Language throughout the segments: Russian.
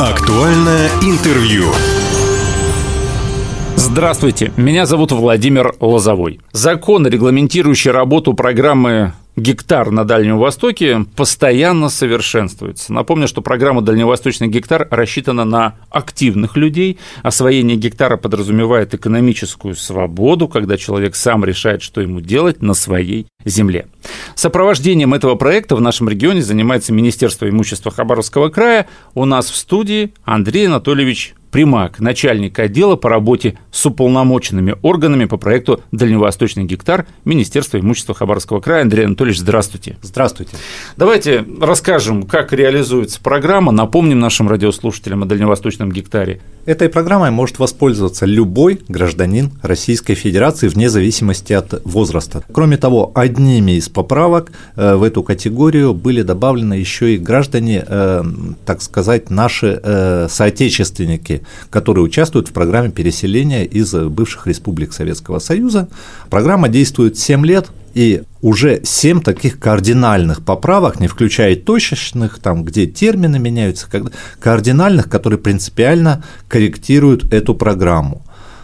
Актуальное интервью. Здравствуйте, меня зовут Владимир Лозовой. Закон, регламентирующий работу программы гектар на Дальнем Востоке постоянно совершенствуется. Напомню, что программа «Дальневосточный гектар» рассчитана на активных людей. Освоение гектара подразумевает экономическую свободу, когда человек сам решает, что ему делать на своей земле. Сопровождением этого проекта в нашем регионе занимается Министерство имущества Хабаровского края. У нас в студии Андрей Анатольевич Примак, начальник отдела по работе с уполномоченными органами по проекту «Дальневосточный гектар» Министерства имущества Хабаровского края. Андрей Анатольевич, здравствуйте. Здравствуйте. Давайте расскажем, как реализуется программа, напомним нашим радиослушателям о Дальневосточном гектаре. Этой программой может воспользоваться любой гражданин Российской Федерации вне зависимости от возраста. Кроме того, одними из поправок э, в эту категорию были добавлены еще и граждане, э, так сказать, наши э, которые участвуют в программе переселения из бывших республик Советского Союза. Программа действует 7 лет, и уже 7 таких кардинальных поправок, не включая точечных, там, где термины меняются, кардинальных, которые принципиально корректируют эту программу.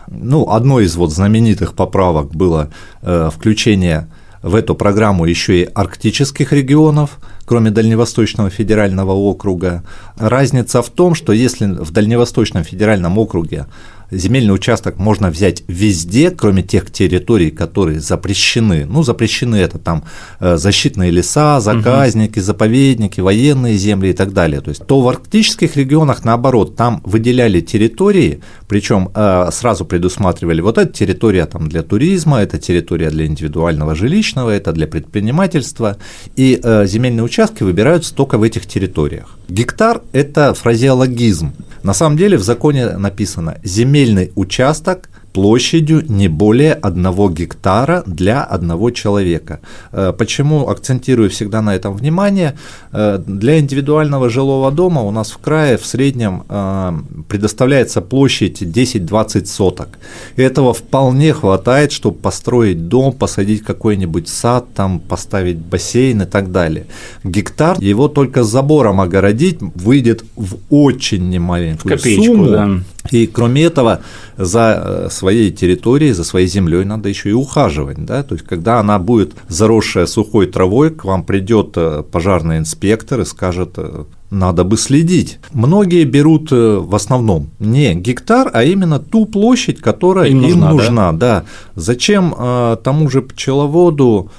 Ну, одной из вот знаменитых поправок было э, включение в эту программу еще и арктических регионов, кроме Дальневосточного федерального округа. Разница в том, что если в Дальневосточном федеральном округе земельный участок можно взять везде, кроме тех территорий, которые запрещены. Ну, запрещены это там э, защитные леса, заказники, заповедники, военные земли и так далее. То есть, то в арктических регионах, наоборот, там выделяли территории, причем э, сразу предусматривали, вот эта территория там для туризма, это территория для индивидуального жилищного, это для предпринимательства, и э, земельные участки выбираются только в этих территориях. Гектар – это фразеологизм. На самом деле в законе написано «земельный участок площадью не более одного гектара для одного человека. Э, почему акцентирую всегда на этом внимание? Э, для индивидуального жилого дома у нас в крае в среднем э, предоставляется площадь 10-20 соток. И этого вполне хватает, чтобы построить дом, посадить какой-нибудь сад, там, поставить бассейн и так далее. Гектар, его только забором огородить, выйдет в очень немаленькую в копеечку, сумму. Да. И кроме этого, за своей территорией, за своей землей надо еще и ухаживать. Да? То есть, когда она будет заросшая сухой травой, к вам придет э, пожарный инспектор и скажет, э, надо бы следить. Многие берут э, в основном не гектар, а именно ту площадь, которая им, им нужна. нужна да? Да. Зачем тому же пчеловоду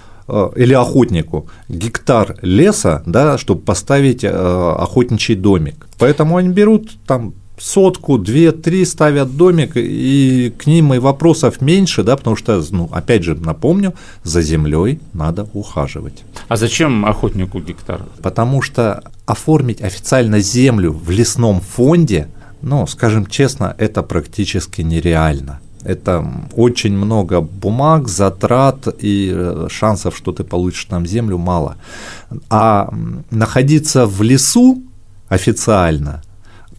или охотнику гектар леса, да, чтобы поставить охотничий домик. Поэтому они берут там сотку, две, три ставят домик, и к ним и вопросов меньше, да, потому что, ну, опять же, напомню, за землей надо ухаживать. А зачем охотнику гектар? Потому что оформить официально землю в лесном фонде, ну, скажем честно, это практически нереально. Это очень много бумаг, затрат и э, шансов, что ты получишь там землю, мало. А находиться в лесу официально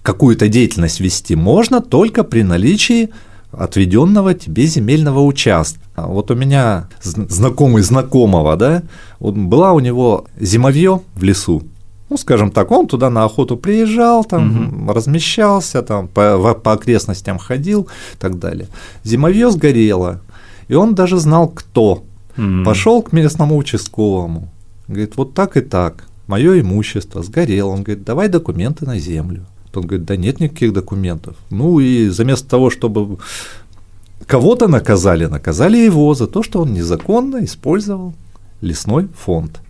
какую-то деятельность вести можно только при наличии отведенного тебе земельного участка. А вот у меня знакомый знакомого, да, вот была у него зимовье в лесу. Ну, скажем так, он туда на охоту приезжал, там угу. размещался, там по, по окрестностям ходил и так далее. Зимовье сгорело, и он даже знал, кто. Угу. Пошел к местному участковому, говорит, вот так и так, мое имущество сгорело. Он говорит, давай документы на землю. Он говорит, да нет никаких документов. Ну и вместо того, чтобы кого-то наказали, наказали его за то, что он незаконно использовал лесной фонд.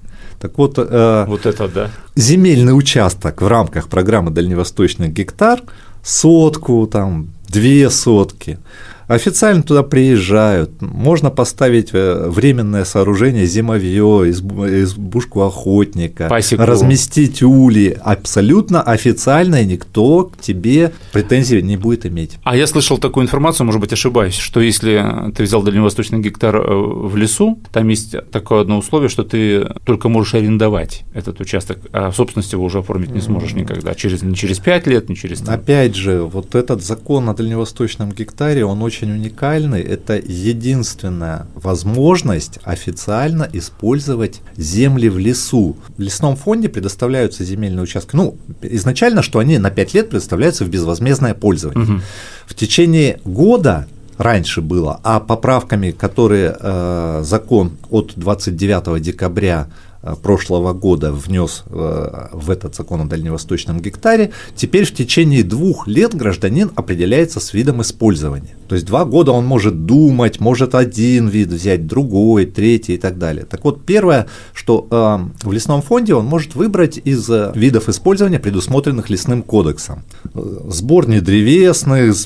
Так вот, э, вот это да. земельный участок в рамках программы «Дальневосточный гектар» сотку, там, две сотки – Официально туда приезжают, можно поставить э, временное сооружение, зимовье, избушку охотника, Пасеку. разместить ули, абсолютно официально, никто к тебе претензий не будет иметь. А я слышал такую информацию, может быть, ошибаюсь, что если ты взял дальневосточный гектар э, в лесу, там есть такое одно условие, что ты только можешь арендовать этот участок, а собственность его уже оформить не сможешь никогда, через, не через 5 лет, не через... Опять же, вот этот закон о дальневосточном гектаре, он очень очень уникальный. Это единственная возможность официально использовать земли в лесу. В лесном фонде предоставляются земельные участки. Ну, изначально, что они на 5 лет предоставляются в безвозмездное пользование. Угу. В течение года раньше было, а поправками, которые э, закон от 29 декабря прошлого года внес э, в этот закон о дальневосточном гектаре, теперь в течение двух лет гражданин определяется с видом использования. То есть два года он может думать, может один вид взять, другой, третий и так далее. Так вот, первое, что э, в лесном фонде он может выбрать из видов использования, предусмотренных лесным кодексом. Сбор недревесных,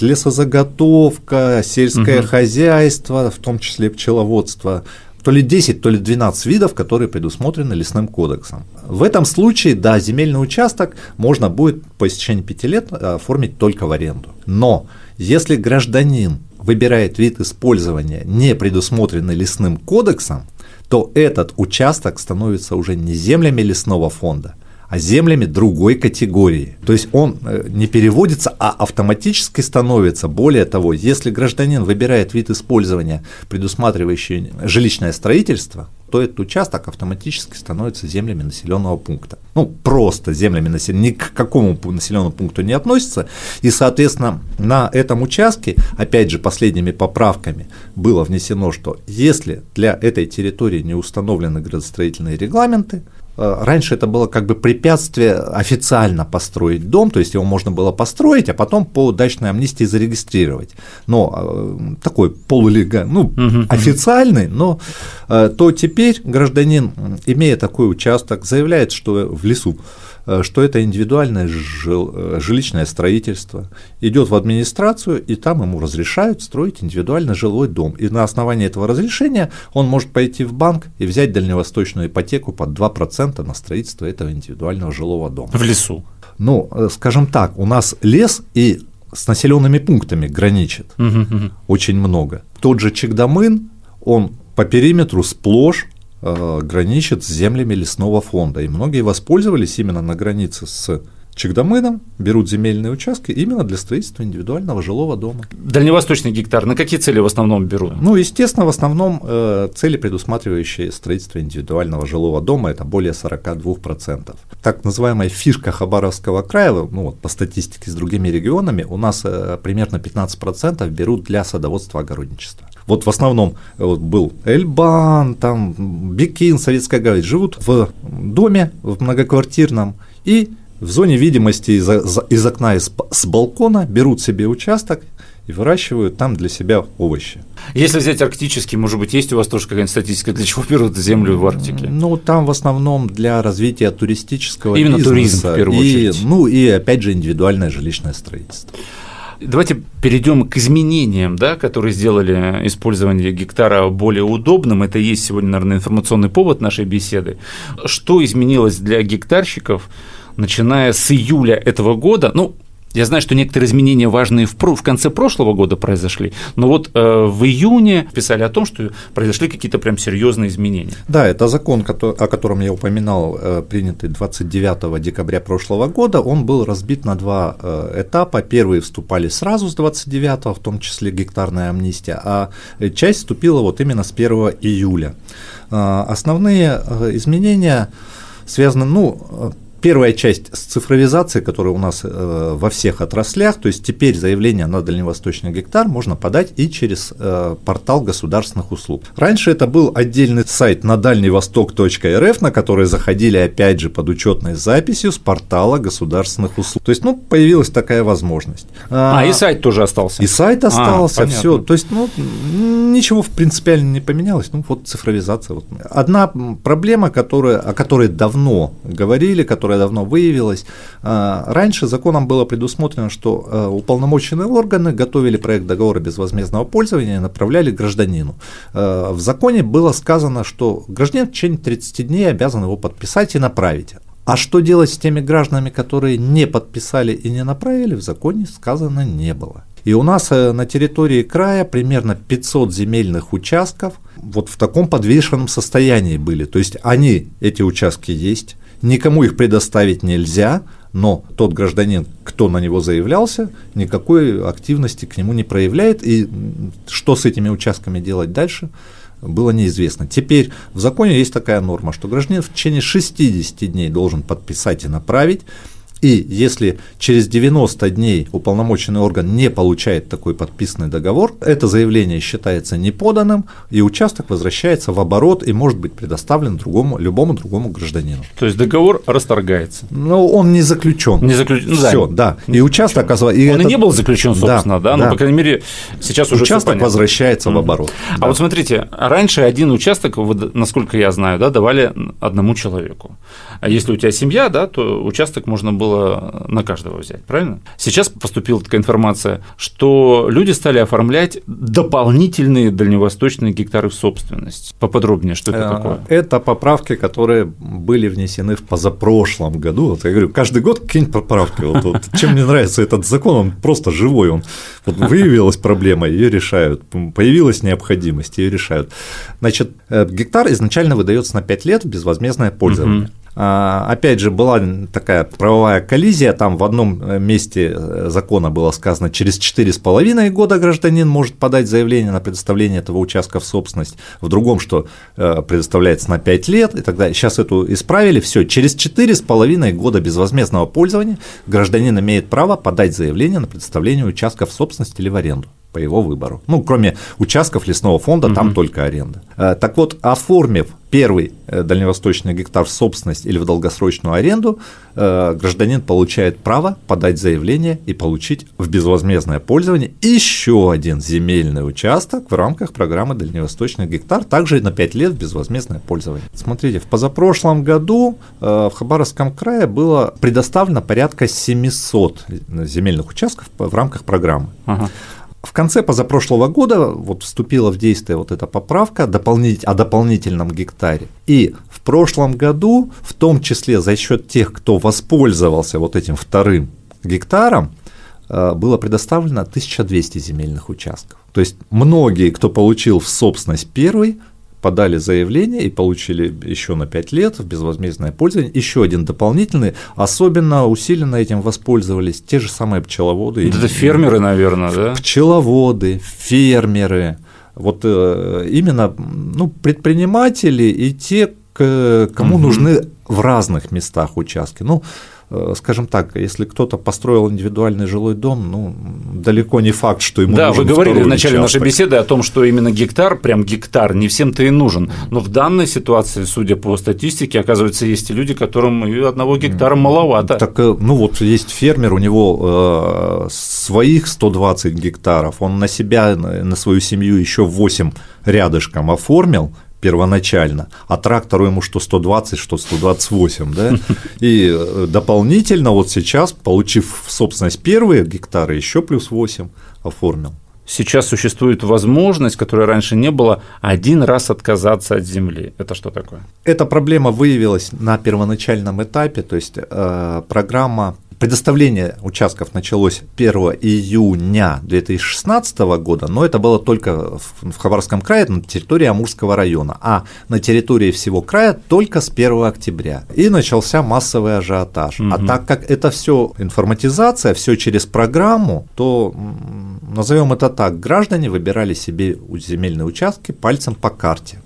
лесозаготовка, сельское угу. хозяйство, в том числе пчеловодство, то ли 10, то ли 12 видов, которые предусмотрены лесным кодексом. В этом случае, да, земельный участок можно будет по истечении 5 лет э, оформить только в аренду. Но если гражданин выбирает вид использования, не предусмотренный лесным кодексом, то этот участок становится уже не землями лесного фонда, а землями другой категории. То есть он э, не переводится, а автоматически становится. Более того, если гражданин выбирает вид использования, предусматривающий жилищное строительство, то этот участок автоматически становится землями населенного пункта. Ну, просто землями населенного, ни к какому населенному пункту не относится. И, соответственно, на этом участке, опять же, последними поправками было внесено, что если для этой территории не установлены градостроительные регламенты, раньше это было как бы препятствие официально построить дом, то есть его можно было построить, а потом по дачной амнистии зарегистрировать. Но э, такой полулегальный, ну, угу, официальный, но э, то теперь гражданин, имея такой участок, заявляет, что в лесу Э, что это индивидуальное жил, э, жилищное строительство, идет в администрацию, и там ему разрешают строить индивидуальный жилой дом. И на основании этого разрешения он может пойти в банк и взять дальневосточную ипотеку под 2% на строительство этого индивидуального жилого дома. В лесу? Ну, э, скажем так, у нас лес и с населенными пунктами граничит угу, угу. очень много. Тот же Чегдамын, он по периметру сплошь Э, граничит с землями лесного фонда. И многие воспользовались именно на границе с Чегдамыном, берут земельные участки именно для строительства индивидуального жилого дома. Дальневосточный гектар на какие цели в основном берут? Ну, естественно, в основном э, цели, предусматривающие строительство индивидуального жилого дома, это более 42%. Так называемая фишка Хабаровского края, ну вот по статистике с другими регионами, у нас э, примерно 15% берут для садоводства огородничества. Вот в основном э, вот был Эльбан, там Бекин, Советская Гави, живут в доме, в многоквартирном, и в зоне видимости из, из окна из, с балкона берут себе участок и выращивают там для себя овощи. Если взять арктический, может быть, есть у вас тоже какая-нибудь статистика, для чего берут землю в Арктике? Ну, там в основном для развития туристического Именно бизнеса. туризм, в первую и, очередь. Ну, и, опять же, индивидуальное жилищное строительство. Давайте перейдем к изменениям, да, которые сделали использование гектара более удобным. Это и есть сегодня, наверное, информационный повод нашей беседы. Что изменилось для гектарщиков, начиная с июля этого года? Ну, я знаю, что некоторые изменения важные в, в конце прошлого года произошли, но вот э, в июне писали о том, что произошли какие-то прям серьезные изменения. Да, это закон, о котором я упоминал, э, принятый 29 декабря прошлого года, он был разбит на два э, этапа. Первые вступали сразу с 29, в том числе гектарная амнистия, а часть вступила вот именно с 1 июля. Э, основные изменения связаны, ну, Первая часть с цифровизацией, которая у нас э, во всех отраслях, то есть теперь заявление на дальневосточный гектар можно подать и через э, портал государственных услуг. Раньше это был отдельный сайт на дальневосток.рф, на который заходили опять же под учетной записью с портала государственных услуг. То есть, ну, появилась такая возможность. А, а и сайт тоже остался. И сайт а, остался, а, все. То есть, ну, ничего в принципиально не поменялось. Ну, вот цифровизация. Вот. Одна проблема, которая, о которой давно говорили, которая которая давно выявилась. А, раньше законом было предусмотрено, что а, уполномоченные органы готовили проект договора безвозмездного пользования и направляли гражданину. А, в законе было сказано, что гражданин в течение 30 дней обязан его подписать и направить. А что делать с теми гражданами, которые не подписали и не направили, в законе сказано не было. И у нас э, на территории края примерно 500 земельных участков вот в таком подвешенном состоянии были. То есть они, эти участки есть, никому их предоставить нельзя, но тот гражданин, кто на него заявлялся, никакой активности к нему не проявляет, и что с этими участками делать дальше, было неизвестно. Теперь в законе есть такая норма, что гражданин в течение 60 дней должен подписать и направить, и если через 90 дней уполномоченный орган не получает такой подписанный договор, это заявление считается неподанным, и участок возвращается в оборот и может быть предоставлен другому, любому другому гражданину. То есть договор расторгается. Но он не заключен. Не заключен. Ну, Все, да. Не и участок Он и и этот- не был заключен, собственно, да, да, но, да. по крайней мере, сейчас уже участок возвращается в оборот. А Да. вот смотрите, раньше один участок, насколько я знаю, да, давали одному человеку. А если у тебя семья, да, то участок можно было на каждого взять, правильно? Сейчас поступила такая информация, что люди стали оформлять дополнительные дальневосточные гектары в собственность. Поподробнее, что это Э, такое? Это поправки, которые были внесены в позапрошлом году. Вот я говорю, каждый год какие-нибудь поправки. Вот, вот. Чем мне нравится этот закон, он просто живой. Он, вот выявилась проблема, ее решают. Появилась необходимость, ее решают. Значит, э, гектар изначально выдается на 5 лет в безвозмездное пользование. Мгм. А, Опять же, была такая правовая коллизия, там в одном э, месте э, закона было сказано, через 4,5 года гражданин может подать заявление на предоставление этого участка в собственность, в другом, что э, предоставляется на 5 лет и далее. Сейчас эту исправили, все, через 4,5 года безвозмездного пользования гражданин имеет право подать заявление на предоставление участка в собственность или в аренду по его выбору. Ну, кроме участков лесного фонда, там только аренда. Э, Так вот, оформив первый э, дальневосточный гектар в собственность или в долгосрочную аренду, э, гражданин получает право подать заявление и получить в безвозмездное пользование еще один земельный участок в рамках программы «Дальневосточный гектар», также на 5 лет в безвозмездное пользование. Смотрите, в позапрошлом году в Хабаровском крае было предоставлено порядка 700 земельных участков в рамках программы. Ага. В конце позапрошлого года вот вступила в действие вот эта поправка дополнить- о дополнительном гектаре. И в прошлом году, в том числе за счет тех, кто воспользовался вот этим вторым гектаром, э, было предоставлено 1200 земельных участков. То есть многие, кто получил в собственность первый, подали заявление и получили еще на 5 лет в безвозмездное пользование еще один дополнительный. Особенно усиленно этим воспользовались те же самые пчеловоды. Это фермеры, наверное, да? Пчеловоды, фермеры, вот э, именно ну, предприниматели и те, кому Мгм. нужны в разных местах участки. Ну, скажем так, если кто-то построил индивидуальный жилой дом, ну, далеко не факт, что ему Да, вы говорили в начале нашей участок. беседы о том, что именно гектар, прям гектар, не всем-то и нужен. Но в данной ситуации, судя по статистике, оказывается, есть и люди, которым и одного гектара маловато. Так, э, ну вот есть фермер, у него э, своих 120 гектаров, он на себя, на свою семью еще 8 рядышком оформил первоначально, а трактору ему что 120, что 128, да, и э, дополнительно вот сейчас, получив в собственность первые гектары, еще плюс 8 оформил. Сейчас существует возможность, которой раньше не было, один раз отказаться от земли. Это что такое? Эта проблема выявилась на первоначальном этапе, то есть э, программа предоставление участков началось 1 июня 2016 года, но это было только в, Хабаровском крае на территории Амурского района, а на территории всего края только с 1 октября. И начался массовый ажиотаж. А Мгм. так как это все информатизация, все через программу, то назовем это так, граждане выбирали себе земельные участки пальцем по карте.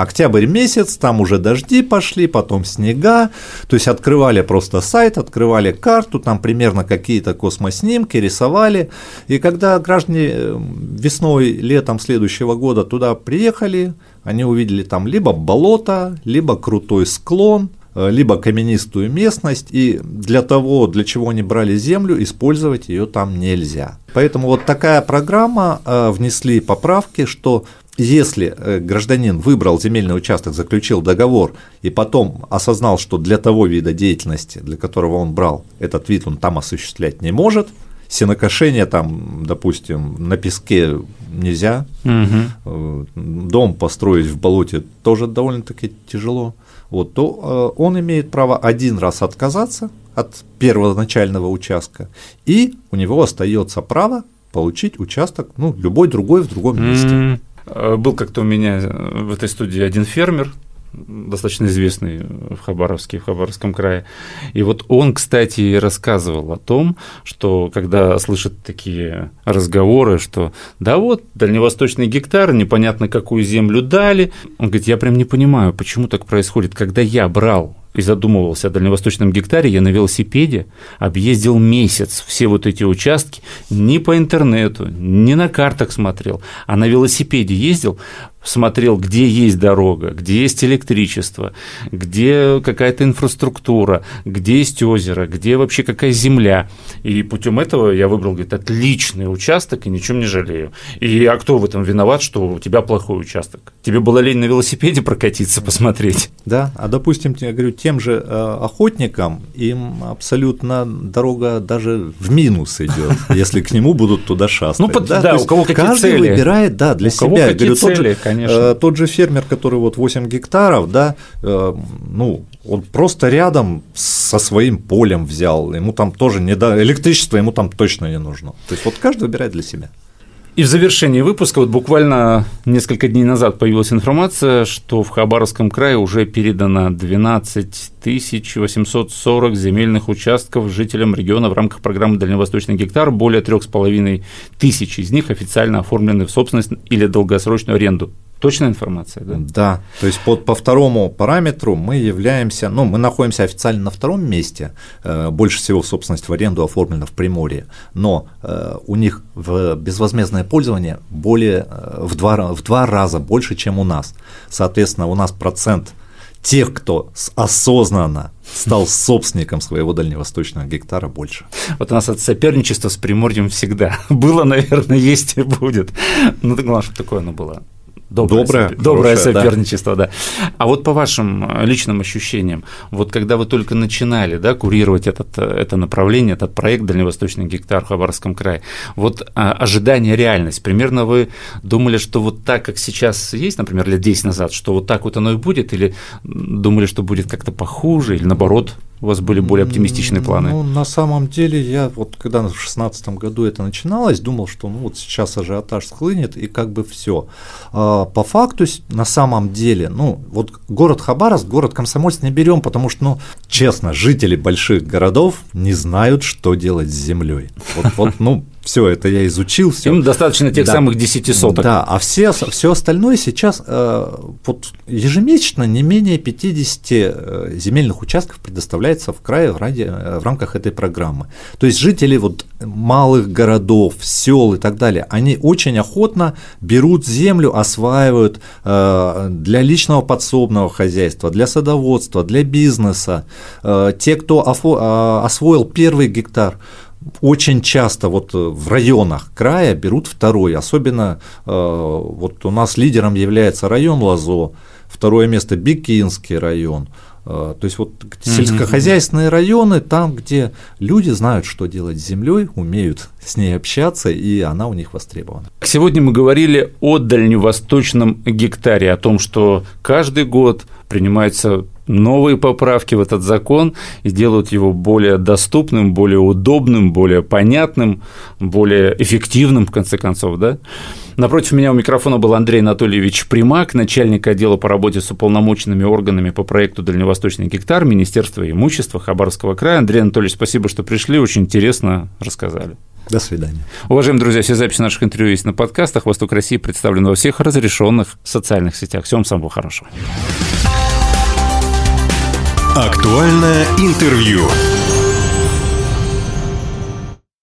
Октябрь месяц, там уже дожди пошли, потом снега, то есть открывали просто сайт, открывали карту, там примерно какие-то космоснимки, рисовали, и когда граждане э, весной, летом следующего года туда приехали, они увидели там либо болото, либо крутой склон, э, либо каменистую местность, и для того, для чего они брали землю, использовать ее там нельзя. Поэтому вот такая программа, э, внесли поправки, что если э, гражданин выбрал земельный участок, заключил договор и потом осознал, что для того вида деятельности, для которого он брал этот вид, он там осуществлять не может, сенокошение там, допустим, на песке нельзя, э, дом построить в болоте тоже довольно-таки тяжело, вот, то э, он имеет право один раз отказаться от первоначального участка, и у него остается право получить участок, ну, любой другой в другом месте. Э, Был как-то у меня в этой студии один фермер, достаточно известный в Хабаровске, в Хабаровском крае. И вот он, кстати, рассказывал о том, что когда слышат такие разговоры, что да вот, дальневосточный гектар, непонятно какую землю дали, он говорит, я прям не понимаю, почему так происходит. Когда я брал и задумывался о дальневосточном гектаре, я на велосипеде объездил месяц все вот эти участки, не по интернету, не на картах смотрел, а на велосипеде ездил, смотрел, где есть дорога, где есть электричество, где какая-то инфраструктура, где есть озеро, где вообще какая земля. И путем этого я выбрал, говорит, отличный участок и ничем не жалею. И а кто в этом виноват, что у тебя плохой участок? Тебе было лень на велосипеде прокатиться, посмотреть? Да, а допустим, я говорю, тем же э, охотникам им абсолютно дорога даже в минус идет, если к нему будут туда шастать. Ну, да, у кого какие каждый цели. выбирает, да, для У кого себя. Я какие говорю, тот же- цели, конечно. э, Тот же фермер, который вот 8 гектаров, да, э, ну, он просто рядом со своим полем взял, ему там тоже не да, электричество ему там точно не нужно. То есть вот каждый выбирает для себя. И в завершении выпуска, вот буквально несколько дней назад появилась информация, что в Хабаровском крае уже передано 12 840 земельных участков жителям региона в рамках программы «Дальневосточный гектар». Более 3,5 тысяч из них официально оформлены в собственность или долгосрочную аренду. Точная информация, да? Да, то есть под, по второму параметру мы являемся, ну, мы находимся официально на втором месте, э, больше всего собственность в аренду оформлена в Приморье, но э, у них в безвозмездное пользование более, э, в, два, в два раза больше, чем у нас. Соответственно, у нас процент тех, кто осознанно стал собственником своего дальневосточного гектара больше. Вот у нас это соперничество с Приморьем всегда было, наверное, есть и будет. Ну, так главное, чтобы такое оно было. Доброе, Доброе, сопе- доброе хорошее, да. соперничество, да. А вот по вашим э, личным ощущениям, вот когда вы только начинали да, курировать этот, э, это направление, этот проект «Дальневосточный гектар» в Хабаровском крае, вот а, ожидание, реальность, примерно вы думали, что вот так, как сейчас есть, например, лет 10 назад, что вот так вот оно и будет, или думали, что будет как-то похуже, или наоборот, у вас были более оптимистичные планы? Ну, на самом деле, я вот когда в 2016 году это начиналось, думал, что ну вот сейчас ажиотаж схлынет и как бы все. по факту, на самом деле, ну вот город Хабаровск, город Комсомольск не берем, потому что, ну, честно, жители больших городов не знают, что делать с землей. Вот, вот ну, все это я изучил, все. Им достаточно тех Да. самых 10 соток. Да, а все, все остальное сейчас э, вот ежемесячно не менее 50 э, земельных участков предоставляется в крае в, ради, э, в рамках этой программы. То есть жители вот малых городов, сел и так далее, они очень охотно берут землю, осваивают э, для личного подсобного хозяйства, для садоводства, для бизнеса. Э, те, кто освоил первый гектар, очень часто вот э, в районах края берут второй, особенно э, вот у нас лидером является район Лазо, второе место Бикинский район. Э, То есть вот сельскохозяйственные районы, там, где люди знают, что делать с землей, умеют с ней общаться, и она у них востребована. Сегодня мы говорили о дальневосточном гектаре, о том, что каждый год принимаются новые поправки в этот закон и делают его более доступным, более удобным, более понятным, более эффективным, в конце концов, да? Напротив меня у микрофона был Андрей Анатольевич Примак, начальник отдела по работе с уполномоченными органами по проекту «Дальневосточный гектар» Министерства имущества Хабаровского края. Андрей Анатольевич, спасибо, что пришли, очень интересно рассказали. До свидания. Уважаемые друзья, все записи наших интервью есть на подкастах. Восток России представлен во всех разрешенных социальных сетях. Всем самого хорошего. Актуальное интервью.